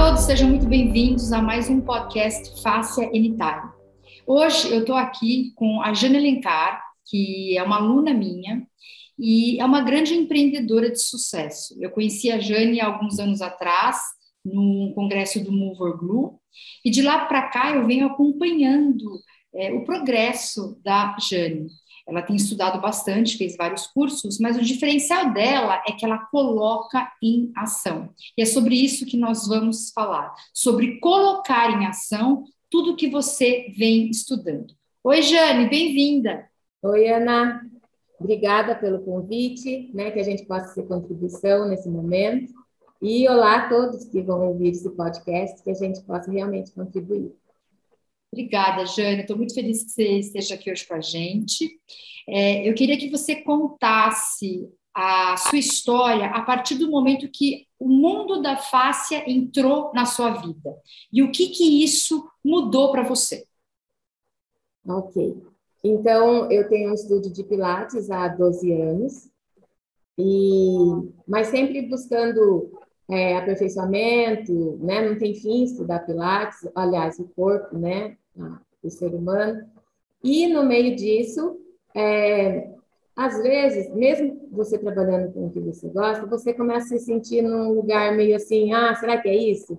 todos, sejam muito bem-vindos a mais um podcast Fácia Anytime. Hoje eu estou aqui com a Jane Lencar, que é uma aluna minha e é uma grande empreendedora de sucesso. Eu conheci a Jane há alguns anos atrás, num congresso do Mover Glue, e de lá para cá eu venho acompanhando é, o progresso da Jane. Ela tem estudado bastante, fez vários cursos, mas o diferencial dela é que ela coloca em ação. E é sobre isso que nós vamos falar, sobre colocar em ação tudo que você vem estudando. Oi, Jane, bem-vinda. Oi, Ana. Obrigada pelo convite, né, que a gente possa ser contribuição nesse momento. E olá a todos que vão ouvir esse podcast, que a gente possa realmente contribuir. Obrigada, Jane. Estou muito feliz que você esteja aqui hoje com a gente. É, eu queria que você contasse a sua história a partir do momento que o mundo da fáscia entrou na sua vida. E o que, que isso mudou para você? Ok. Então, eu tenho um estúdio de Pilates há 12 anos, e, mas sempre buscando é, aperfeiçoamento, né? Não tem fim estudar Pilates, aliás, o corpo, né? O ser humano. E no meio disso, é, às vezes, mesmo você trabalhando com o que você gosta, você começa a se sentir num lugar meio assim, ah, será que é isso?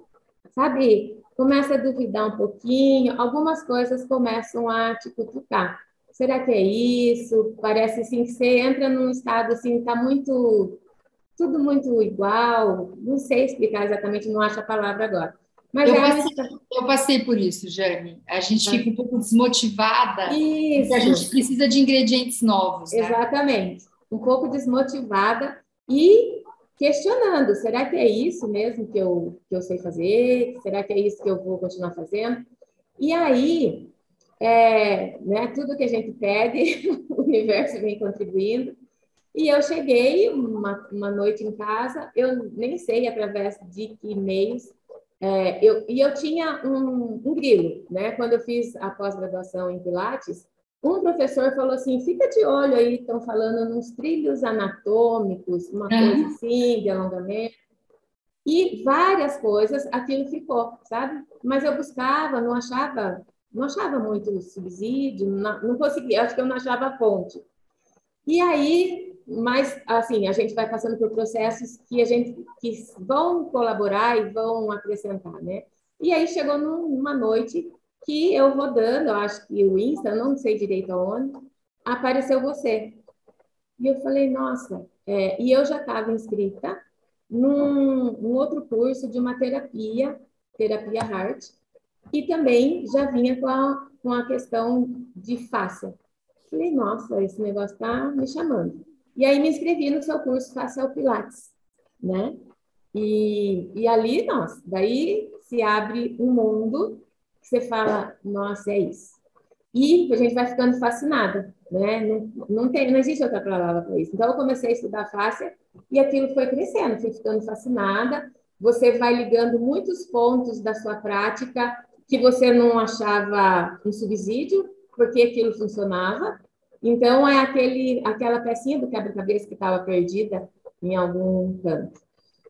Sabe? Começa a duvidar um pouquinho, algumas coisas começam a te cutucar. Será que é isso? Parece assim que você entra num estado assim, tá muito tudo muito igual, não sei explicar exatamente, não acho a palavra agora. Mas eu, é passei, eu passei por isso, Jane. A gente ah. fica um pouco desmotivada, isso. porque a gente precisa de ingredientes novos. Né? Exatamente. Um pouco desmotivada e questionando: será que é isso mesmo que eu, que eu sei fazer? Será que é isso que eu vou continuar fazendo? E aí, é, né, tudo que a gente pede, o universo vem contribuindo. E eu cheguei uma, uma noite em casa, eu nem sei através de que e-mails é, eu, e eu tinha um, um grilo, né? Quando eu fiz a pós-graduação em Pilates, um professor falou assim: fica de olho aí, estão falando nos trilhos anatômicos, uma coisa assim, de alongamento. E várias coisas, aquilo ficou, sabe? Mas eu buscava, não achava, não achava muito subsídio, não, não conseguia, acho que eu não achava a fonte. E aí mas assim a gente vai passando por processos que a gente que vão colaborar e vão acrescentar, né? E aí chegou numa noite que eu rodando, eu acho que o Insta, não sei direito aonde, apareceu você. E eu falei, nossa, é, e eu já estava inscrita num, num, outro curso de uma terapia, terapia Heart, e também já vinha com a, com a questão de face. Falei, nossa, esse negócio está me chamando. E aí me inscrevi no seu curso Faça Pilates, né? E, e ali, nossa, daí se abre um mundo que você fala, nossa, é isso. E a gente vai ficando fascinada, né? Não, não, tem, não existe outra palavra para isso. Então, eu comecei a estudar fáscia e aquilo foi crescendo, fui ficando fascinada. Você vai ligando muitos pontos da sua prática que você não achava um subsídio, porque aquilo funcionava, então, é aquele, aquela pecinha do quebra-cabeça que estava perdida em algum canto.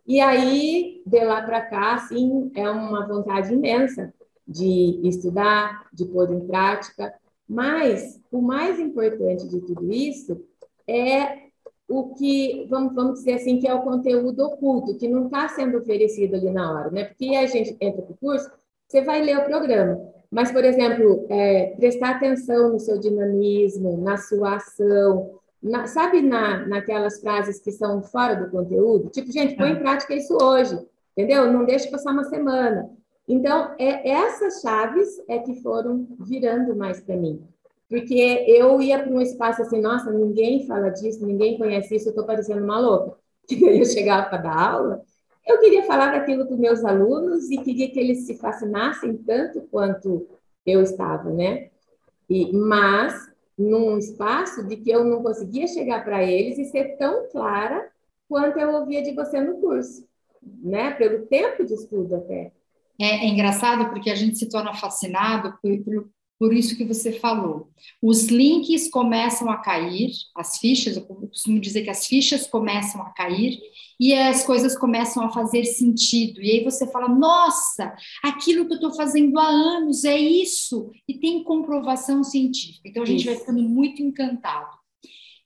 E aí, de lá para cá, sim, é uma vontade imensa de estudar, de pôr em prática, mas o mais importante de tudo isso é o que, vamos, vamos dizer assim, que é o conteúdo oculto, que não está sendo oferecido ali na hora, né? Porque a gente entra para o curso, você vai ler o programa, mas, por exemplo, é, prestar atenção no seu dinamismo, na sua ação, na, sabe na, naquelas frases que são fora do conteúdo? Tipo, gente, põe em tá. prática isso hoje, entendeu? Não deixe passar uma semana. Então, é, essas chaves é que foram virando mais para mim. Porque eu ia para um espaço assim, nossa, ninguém fala disso, ninguém conhece isso, eu estou parecendo uma louca. Que eu chegava para dar aula, eu queria falar daquilo para meus alunos e queria que eles se fascinassem tanto quanto eu estava, né? E, mas num espaço de que eu não conseguia chegar para eles e ser tão clara quanto eu ouvia de você no curso, né? Pelo tempo de estudo até. É, é engraçado porque a gente se torna fascinado por, por, por isso que você falou. Os links começam a cair, as fichas, eu costumo dizer que as fichas começam a cair e as coisas começam a fazer sentido. E aí você fala: nossa, aquilo que eu estou fazendo há anos é isso, e tem comprovação científica. Então a gente isso. vai ficando muito encantado.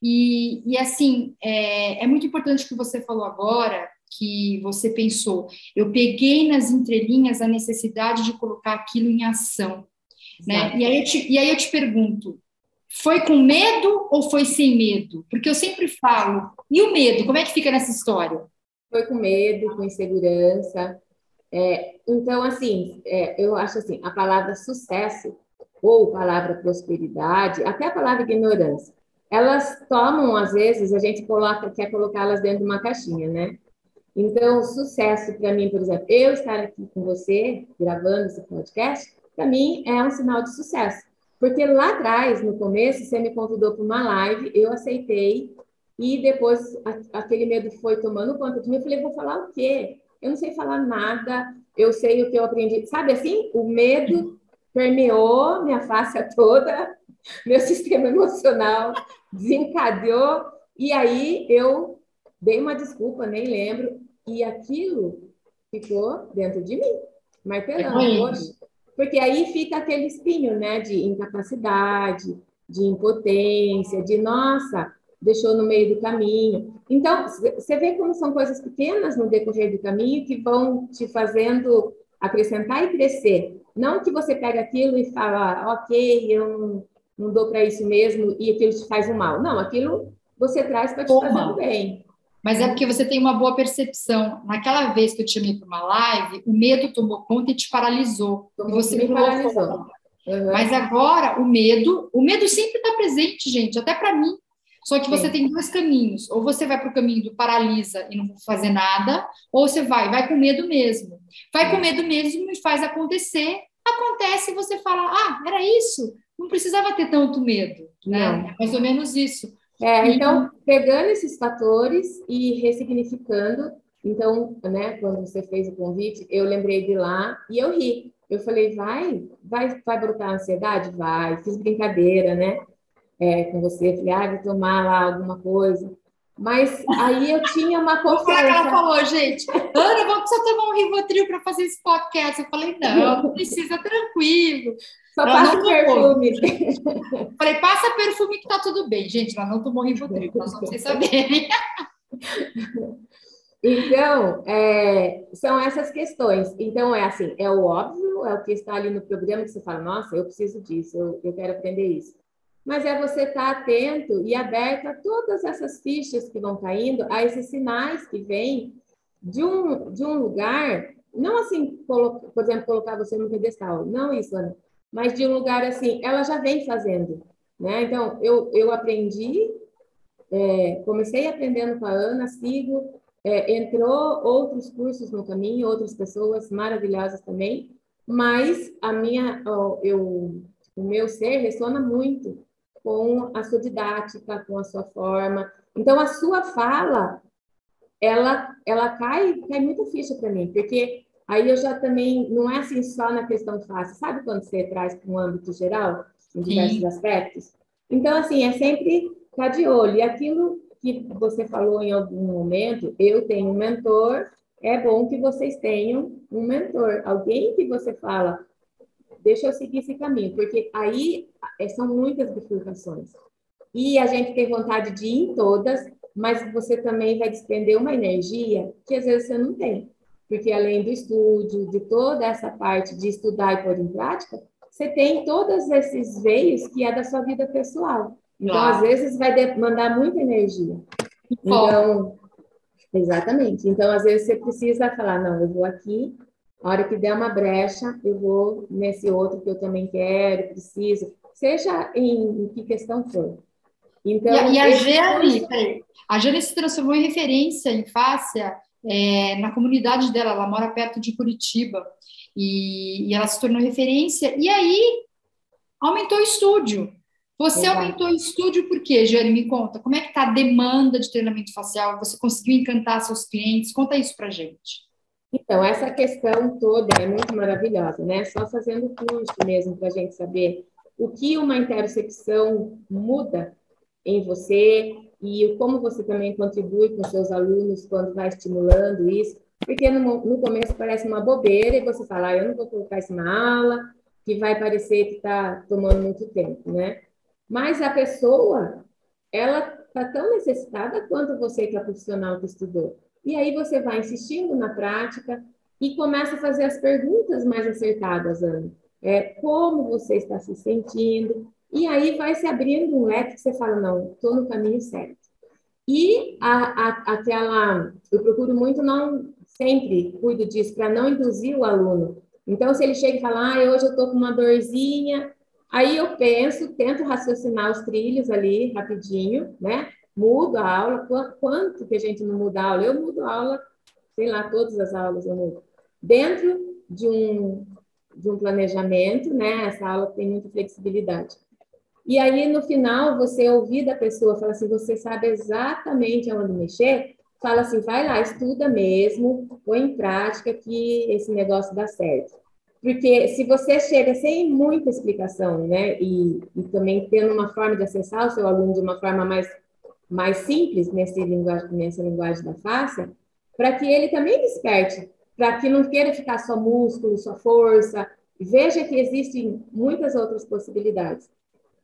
E, e assim, é, é muito importante o que você falou agora, que você pensou. Eu peguei nas entrelinhas a necessidade de colocar aquilo em ação. Né? E, aí eu te, e aí eu te pergunto, foi com medo ou foi sem medo? Porque eu sempre falo, e o medo, como é que fica nessa história? Foi com medo, com insegurança. É, então, assim, é, eu acho assim, a palavra sucesso ou palavra prosperidade, até a palavra ignorância, elas tomam, às vezes, a gente coloca, quer colocá-las dentro de uma caixinha, né? Então, sucesso para mim, por exemplo, eu estar aqui com você, gravando esse podcast, para mim é um sinal de sucesso. Porque lá atrás, no começo, você me convidou para uma live, eu aceitei, e depois a, aquele medo foi tomando conta de mim. Eu falei, vou falar o quê? Eu não sei falar nada, eu sei o que eu aprendi. Sabe assim? O medo permeou minha face toda, meu sistema emocional desencadeou, e aí eu dei uma desculpa, nem lembro, e aquilo ficou dentro de mim, martelando. É porque aí fica aquele espinho, né, de incapacidade, de impotência, de nossa, deixou no meio do caminho. Então, você vê como são coisas pequenas no decorrer do caminho que vão te fazendo acrescentar e crescer. Não que você pega aquilo e fala, ok, eu não, não dou para isso mesmo e aquilo te faz um mal. Não, aquilo você traz para te Toma. fazer um bem mas é porque você tem uma boa percepção. Naquela vez que eu te chamei para uma live, o medo tomou conta e te paralisou. e você me paralisou. Uhum. Mas agora o medo, o medo sempre está presente, gente, até para mim. Só que você Sim. tem dois caminhos. Ou você vai para o caminho do paralisa e não fazer nada, ou você vai, vai com medo mesmo. Vai com medo mesmo e faz acontecer. Acontece e você fala, ah, era isso. Não precisava ter tanto medo, né? É mais ou menos isso. É, então, pegando esses fatores e ressignificando, então, né, quando você fez o convite, eu lembrei de lá e eu ri. Eu falei, vai, vai, vai brotar ansiedade? Vai. Fiz brincadeira, né, é, com você. Falei, ah, vou tomar lá alguma coisa. Mas aí eu tinha uma confiança. Como é que ela falou, gente? Ana, vamos só tomar um Rivotril para fazer esse podcast. Eu falei, não precisa, tranquilo. Só ela passa perfume. Falei, passa perfume que tá tudo bem. Gente, ela não tomou Rivotril, nós vamos vocês saberem. Então, é, são essas questões. Então, é assim, é o óbvio, é o que está ali no programa que você fala, nossa, eu preciso disso, eu, eu quero aprender isso. Mas é você estar tá atento e aberto a todas essas fichas que vão caindo, a esses sinais que vêm de um, de um lugar, não assim, por exemplo, colocar você no pedestal, não isso, Ana, mas de um lugar assim, ela já vem fazendo, né? Então, eu, eu aprendi, é, comecei aprendendo com a Ana, sigo, é, entrou outros cursos no caminho, outras pessoas maravilhosas também, mas a minha, eu, o meu ser ressona muito com a sua didática, com a sua forma. Então, a sua fala, ela, ela cai, cai muita ficha para mim, porque Aí eu já também, não é assim só na questão fácil, sabe quando você traz para um âmbito geral, em diversos Sim. aspectos? Então, assim, é sempre estar de olho. E aquilo que você falou em algum momento, eu tenho um mentor, é bom que vocês tenham um mentor, alguém que você fala, deixa eu seguir esse caminho, porque aí é, são muitas bifurcações. E a gente tem vontade de ir em todas, mas você também vai despender uma energia que às vezes você não tem porque além do estudo, de toda essa parte de estudar e pôr em prática, você tem todos esses veios que é da sua vida pessoal. Então, claro. às vezes, vai demandar muita energia. Então, exatamente. Então, às vezes, você precisa falar, não, eu vou aqui, a hora que der uma brecha, eu vou nesse outro que eu também quero, preciso, seja em, em que questão for. Então, e, e a Jane, a Jane se transformou em referência em fáscia é, na comunidade dela, ela mora perto de Curitiba, e, e, ela se tornou referência, e aí aumentou o estúdio. Você Exato. aumentou o estúdio por quê, Jane? Me conta, como é que está a demanda de treinamento facial? Você conseguiu encantar seus clientes? Conta isso para gente. Então, essa questão toda é muito maravilhosa, né? Só fazendo curso mesmo para a gente saber o que uma interocepção muda em você e como você também contribui com seus alunos quando vai estimulando isso, porque no, no começo parece uma bobeira e você fala, ah, eu não vou colocar isso na aula, que vai parecer que está tomando muito tempo, né? Mas a pessoa, ela está tão necessitada quanto você que é profissional que estudou. E aí você vai insistindo na prática e começa a fazer as perguntas mais acertadas, Ana. É, como você está se sentindo? E aí vai se abrindo um leque que você fala, não, estou no caminho certo. E a, a, aquela, eu procuro muito não, sempre cuido disso, para não induzir o aluno. Então, se ele chega e fala, ah, hoje eu estou com uma dorzinha, aí eu penso, tento raciocinar os trilhos ali rapidinho, né? Mudo a aula, quanto que a gente não muda a aula? Eu mudo a aula, sei lá, todas as aulas eu mudo. Dentro de um, de um planejamento, né? Essa aula tem muita flexibilidade. E aí, no final, você ouvir da pessoa, fala assim, você sabe exatamente aonde mexer, fala assim, vai lá, estuda mesmo, põe em prática que esse negócio dá certo. Porque se você chega sem muita explicação, né, e, e também tendo uma forma de acessar o seu aluno de uma forma mais, mais simples nesse linguagem, nessa linguagem da face, para que ele também desperte, para que não queira ficar só músculo, só força, veja que existem muitas outras possibilidades.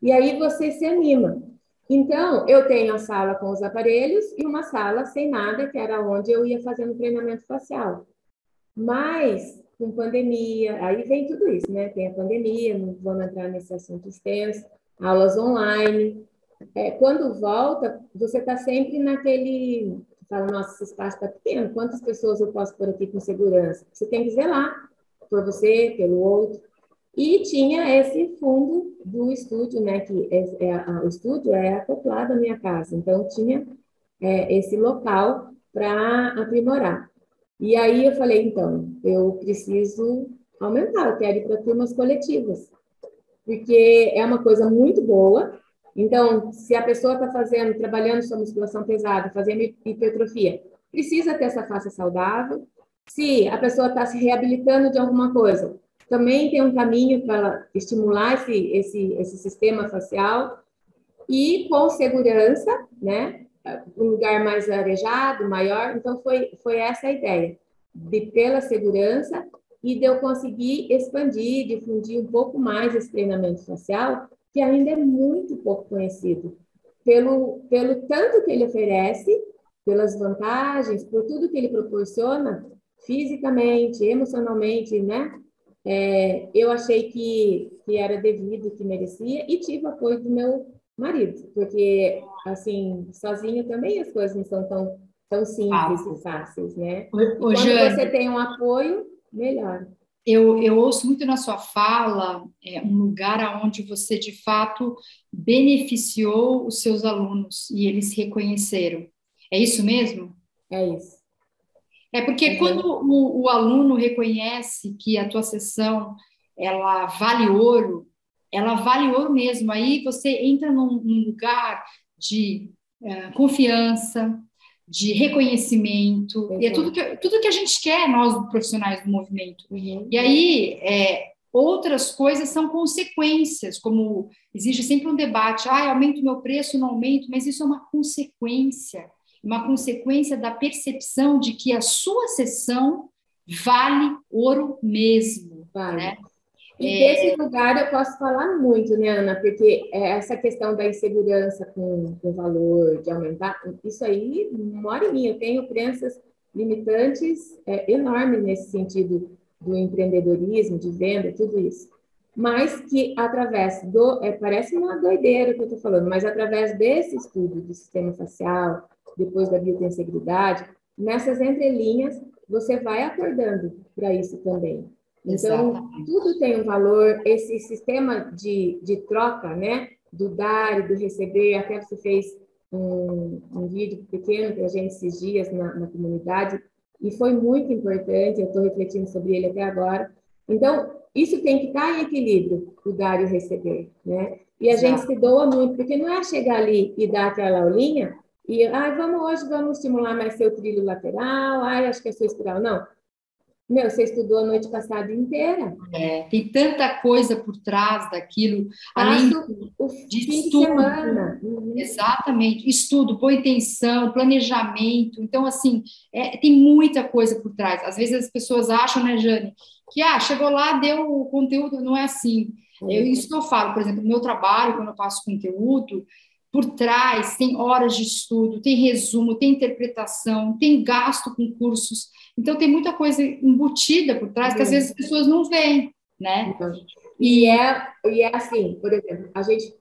E aí você se anima. Então, eu tenho a sala com os aparelhos e uma sala sem nada, que era onde eu ia fazendo treinamento facial. Mas, com pandemia, aí vem tudo isso, né? Tem a pandemia, não vamos entrar nesse assunto extenso, aulas online. É, quando volta, você está sempre naquele. Fala, nossa, esse espaço está pequeno, quantas pessoas eu posso pôr aqui com segurança? Você tem que zelar por você, pelo outro. E tinha esse fundo do estúdio, né? Que é, é a, o estúdio é acoplado à minha casa, então tinha é, esse local para aprimorar. E aí eu falei, então, eu preciso aumentar, eu quero ir para turmas coletivas, porque é uma coisa muito boa. Então, se a pessoa está fazendo, trabalhando sua musculação pesada, fazendo hipertrofia, precisa ter essa face saudável. Se a pessoa está se reabilitando de alguma coisa, também tem um caminho para estimular esse, esse, esse sistema facial e com segurança, né? Um lugar mais arejado, maior. Então, foi, foi essa a ideia, de pela segurança e de eu conseguir expandir, difundir um pouco mais esse treinamento facial, que ainda é muito pouco conhecido, pelo, pelo tanto que ele oferece, pelas vantagens, por tudo que ele proporciona, fisicamente, emocionalmente, né? É, eu achei que, que era devido, que merecia, e tive apoio do meu marido, porque, assim, sozinho também as coisas não são tão, tão simples ah. e fáceis, né? O, o quando Jane, você tem um apoio, melhor. Eu, eu ouço muito na sua fala é, um lugar onde você, de fato, beneficiou os seus alunos e eles reconheceram. É isso mesmo? É isso. É porque uhum. quando o, o, aluno reconhece que a tua sessão ela vale ouro, ela vale ouro mesmo. Aí você entra num, num lugar de uh, confiança, de reconhecimento, e é tudo que, tudo que a gente quer, nós profissionais do movimento. Uhum. E aí, é, outras coisas são consequências, como existe sempre um debate, ah, aumento o meu preço, não aumento, mas isso é uma consequência uma consequência da percepção de que a sua sessão vale ouro mesmo. Vale. Né? E é... desse lugar eu posso falar muito, né, Ana? Porque essa questão da insegurança com o valor, de aumentar, isso aí mora em mim. Eu tenho crenças limitantes é, enormes nesse sentido do empreendedorismo, de venda, tudo isso. Mas que através do. É, parece uma doideira que eu estou falando, mas através desse estudo do sistema facial, depois da biotensegridade, nessas entrelinhas você vai acordando para isso também. Então, Exatamente. tudo tem um valor, esse sistema de, de troca, né, do dar e do receber, até você fez um, um vídeo pequeno para a gente esses dias na, na comunidade, e foi muito importante, eu estou refletindo sobre ele até agora. Então, isso tem que estar em equilíbrio, o dar e o receber, né? E a Exato. gente se doa muito, porque não é chegar ali e dar aquela aulinha e, ah, vamos hoje, vamos estimular mais seu trilho lateral, ah, acho que é sua espiral. Não. meu, você estudou a noite passada inteira. É, tem tanta coisa por trás daquilo, além o de fim estudo. De semana. Uhum. Exatamente, estudo, boa intenção, planejamento. Então, assim, é, tem muita coisa por trás. Às vezes as pessoas acham, né, Jane, que ah, chegou lá, deu o conteúdo, não é assim. Eu, isso que eu falo, por exemplo, no meu trabalho, quando eu passo conteúdo, por trás tem horas de estudo, tem resumo, tem interpretação, tem gasto com cursos. Então, tem muita coisa embutida por trás que às vezes as pessoas não veem, né? E, é, e é assim, por exemplo, a gente...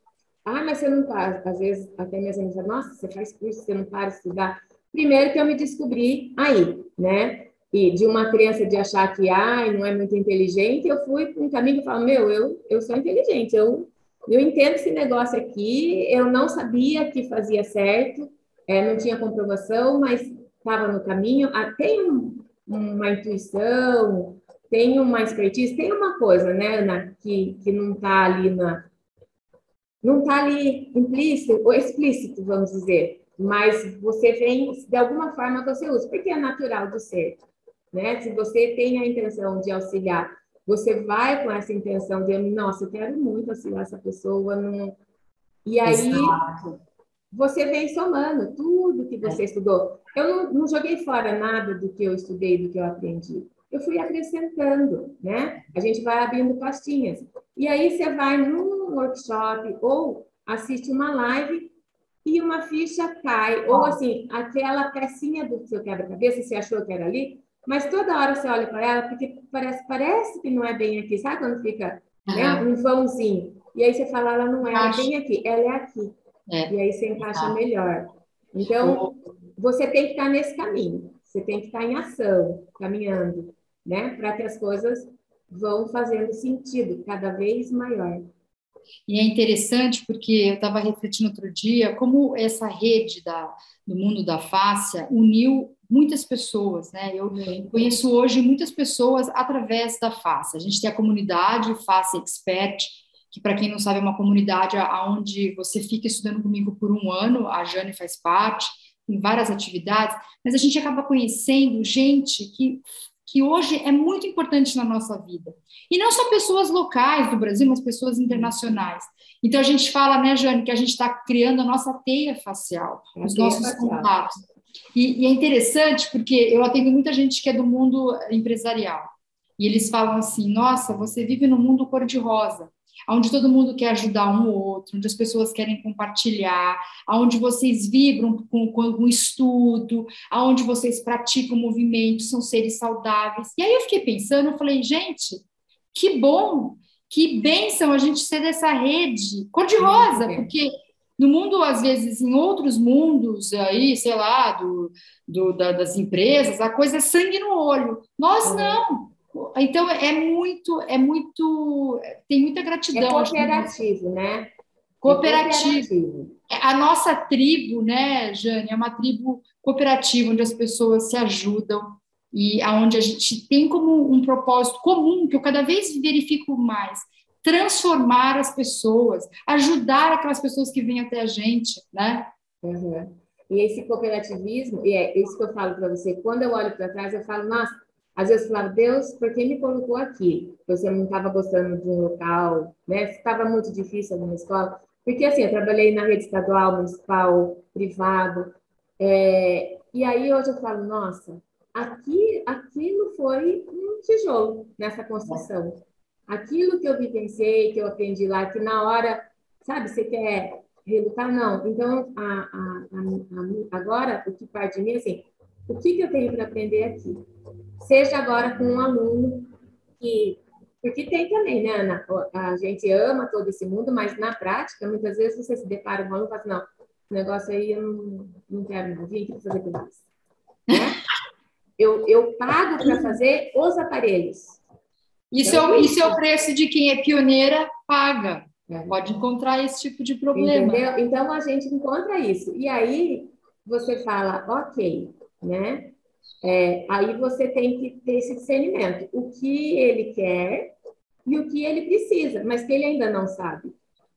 Ah, mas você não para. Às vezes, até minhas amigas nossa, você faz curso, você não para de estudar. Primeiro que eu me descobri aí, né? E de uma criança de achar que, ai, não é muito inteligente, eu fui para um caminho que eu falo, meu, eu, eu sou inteligente, eu, eu entendo esse negócio aqui, eu não sabia que fazia certo, é, não tinha comprovação, mas estava no caminho, ah, tem um, uma intuição, tem uma expertise, tem uma coisa, né, Ana, que, que não está ali na. Não está ali implícito ou explícito, vamos dizer, mas você vem, de alguma forma você usa, porque é natural do ser. Né? Se você tem a intenção de auxiliar, você vai com essa intenção de, nossa, eu quero muito auxiliar essa pessoa. Não... E aí, Exato você vem somando tudo que você é. estudou. Eu não, não, joguei fora nada do que eu estudei, do que eu aprendi. Eu fui acrescentando, né? A gente vai abrindo pastinhas. E aí você vai num workshop ou assiste uma live e uma ficha cai. Ou assim, aquela pecinha do seu quebra-cabeça, você achou que era ali, mas toda hora você olha para ela, porque parece, parece que não é bem aqui. Sabe quando fica né, um vãozinho? E aí você fala, ela não é bem aqui, ela é aqui. É. E aí você encaixa ah. melhor. Então, você tem que estar nesse caminho. Você tem que estar em ação, caminhando, né? Para que as coisas vão fazendo sentido cada vez maior. E é interessante porque eu estava refletindo outro dia como essa rede da, do mundo da fáscia uniu muitas pessoas, né? Eu conheço hoje muitas pessoas através da fáscia. A gente tem a comunidade Fáscia Expert, que para quem não sabe é uma comunidade aonde você fica estudando comigo por um ano, a Jane faz parte, tem várias atividades, mas a gente acaba conhecendo gente que que hoje é muito importante na nossa vida. E não só pessoas locais do Brasil, mas pessoas internacionais. Então a gente fala, né, Jane, que a gente está criando a nossa teia facial, a os nossos facial. contatos. E, e, é interessante porque eu atendo muita gente que é do mundo empresarial. E eles falam assim: nossa, você vive no mundo cor-de-rosa onde todo mundo quer ajudar um ou outro, onde as pessoas querem compartilhar, onde vocês vibram com, com o estudo, onde vocês praticam movimento, são seres saudáveis. E aí eu fiquei pensando, eu falei, gente, que bom, que bênção a gente ser dessa rede cor-de-rosa, porque no mundo, às vezes, em outros mundos, aí, sei lá, do, do da, das empresas, a coisa é sangue no olho. Nós não. Então é muito, é muito, tem muita gratidão. É cooperativo, né? Cooperativo. É. A nossa tribo, né, Jane, é uma tribo cooperativa onde as pessoas se ajudam e aonde a gente tem como um propósito comum que eu cada vez verifico mais transformar as pessoas, ajudar aquelas pessoas que vêm até a gente, né? Uhum. E esse cooperativismo, e é isso que eu falo para você, quando eu olho para trás, eu falo, nossa, às vezes eu falava, Deus, por que me colocou aqui? Você não estava gostando de um local, né? Estava muito difícil na escola. Porque, assim, eu trabalhei na rede estadual, municipal, privado. É, e aí, hoje eu falo, nossa, aqui, aquilo foi um tijolo nessa construção. Aquilo que eu vivenciei, que eu aprendi lá, que na hora, sabe, você quer relutar? Não. Então, a, a, a, agora, o que parte de mim, assim, o que, que eu tenho para aprender aqui? Seja agora com um aluno que. Porque tem também, né, Ana? A gente ama todo esse mundo, mas na prática, muitas vezes você se depara com um aluno e fala assim: não, o negócio aí eu não, não quero, não vim aqui para fazer com isso. Né? Eu, eu pago para fazer os aparelhos. Isso, então, é, isso é o preço de quem é pioneira, paga. É. Pode encontrar esse tipo de problema. Entendeu? Então a gente encontra isso. E aí você fala, ok, né? É, aí você tem que ter esse discernimento, o que ele quer e o que ele precisa, mas que ele ainda não sabe.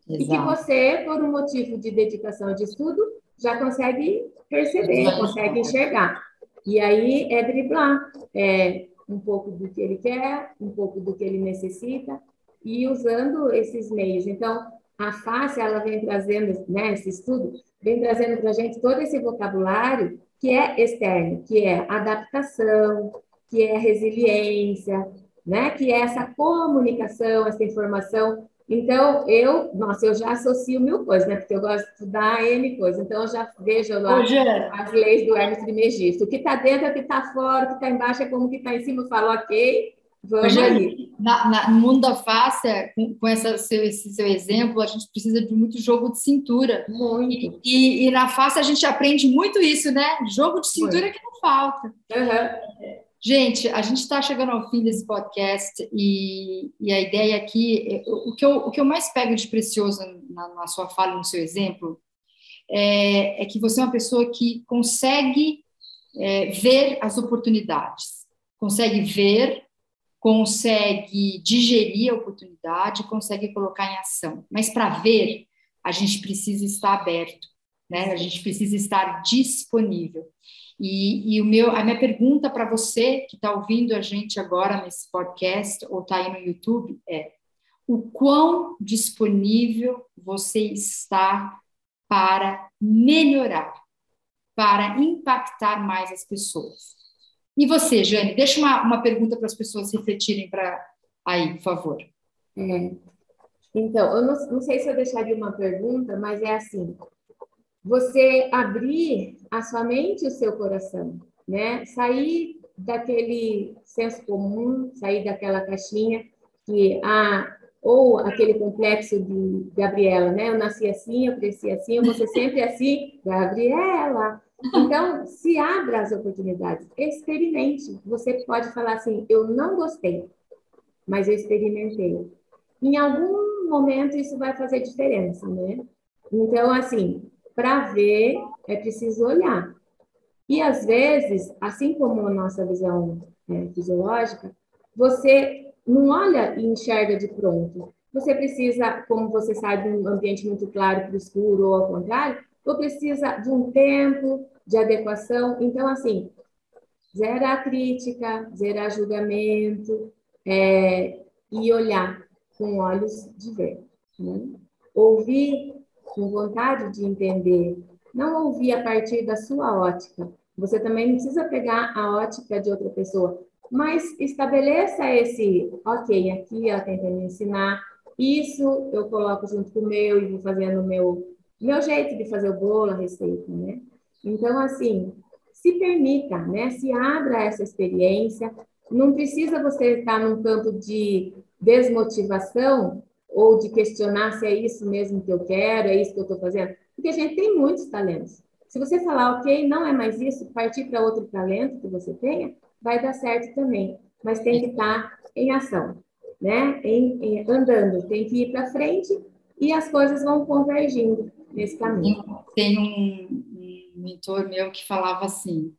Exato. E que você, por um motivo de dedicação de estudo, já consegue perceber, Exato. consegue enxergar. E aí é driblar, é um pouco do que ele quer, um pouco do que ele necessita, e usando esses meios. Então, a face, ela vem trazendo, né, esse estudo, vem trazendo para a gente todo esse vocabulário que é externo, que é adaptação, que é resiliência, né, que é essa comunicação, essa informação então, eu, nossa, eu já associo mil coisas, né? Porque eu gosto de estudar N coisas. Então, eu já vejo lá as leis do Hermes Trismegisto. O que está dentro é o que está fora, o que está embaixo é como o que está em cima. Eu falo, ok, vamos aí. Na, na, no mundo da face, com, com essa, seu, esse seu exemplo, a gente precisa de muito jogo de cintura. Muito. E, e, e na face a gente aprende muito isso, né? Jogo de cintura muito. que não falta. Uhum. Gente, a gente está chegando ao fim desse podcast e, e a ideia aqui, o que, eu, o que eu mais pego de precioso na, na sua fala, no seu exemplo, é, é, que você é uma pessoa que consegue é, ver as oportunidades, consegue ver, consegue digerir a oportunidade, consegue colocar em ação. Mas para ver, a gente precisa estar aberto, né? A gente precisa estar disponível. E, e o meu, a minha pergunta para você que está ouvindo a gente agora nesse podcast ou está aí no YouTube é: o quão disponível você está para melhorar, para impactar mais as pessoas? E você, Jane, deixa uma, uma pergunta para as pessoas refletirem para aí, por favor. É. Então, eu não, não sei se eu deixaria uma pergunta, mas é assim: você abrir a sua mente e o seu coração, né? Sair daquele senso comum, sair daquela caixinha que ah, ou aquele complexo de Gabriela, né? Eu nasci assim, eu cresci assim, eu vou ser sempre assim, Gabriela. Então, se abra as oportunidades, experimente. Você pode falar assim: eu não gostei, mas eu experimentei. Em algum momento isso vai fazer diferença, né? Então, assim, para ver, é preciso olhar. E às vezes, assim como a nossa visão é, fisiológica, você não olha e enxerga de pronto. Você precisa, como você sabe, um ambiente muito claro para o escuro ou ao contrário, ou precisa de um tempo de adequação. Então, assim, zerar crítica, zerar julgamento é, e olhar com olhos de ver. Né? Ouvir com vontade de entender, não ouvir a partir da sua ótica. Você também não precisa pegar a ótica de outra pessoa, mas estabeleça esse, ok, aqui ela tenta me ensinar, isso eu coloco junto com o meu e vou fazendo o meu, meu jeito de fazer o bolo, a receita, né? Então, assim, se permita, né? Se abra essa experiência. Não precisa você estar num campo de desmotivação ou de questionar se é isso mesmo que eu quero, é isso que eu estou fazendo, porque a gente tem muitos talentos. Se você falar, ok, não é mais isso, partir para outro talento que você tenha, vai dar certo também, mas tem que estar em ação, né? Em, em, andando, tem que ir para frente e as coisas vão convergindo nesse caminho. Tem um, um mentor meu que falava assim: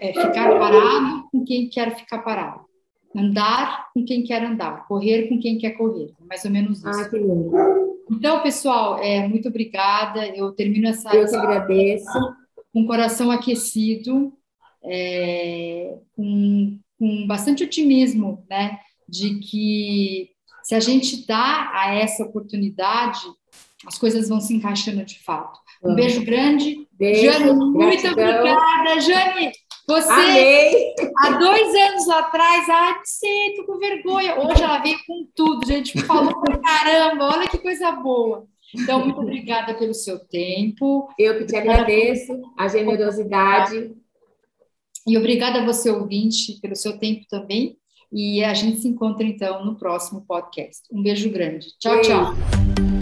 é, ficar parado com quem quer ficar parado. Andar com quem quer andar, correr com quem quer correr. Mais ou menos isso. Ah, que lindo. Então, pessoal, é, muito obrigada. Eu termino essa. Eu te agradeço. Com o coração aquecido, é, com, com bastante otimismo, né? De que se a gente dá a essa oportunidade, as coisas vão se encaixando de fato. Um beijo grande. Beijo, Jane, muito obrigada. Jane, você, Amei. há dois anos atrás, ai, não sei, tô com vergonha. Hoje ela veio com tudo, gente. Falou caramba, olha que coisa boa. Então, muito obrigada pelo seu tempo. Eu que te agradeço, a generosidade. E obrigada a você, ouvinte, pelo seu tempo também. E a gente se encontra, então, no próximo podcast. Um beijo grande. Tchau, tchau.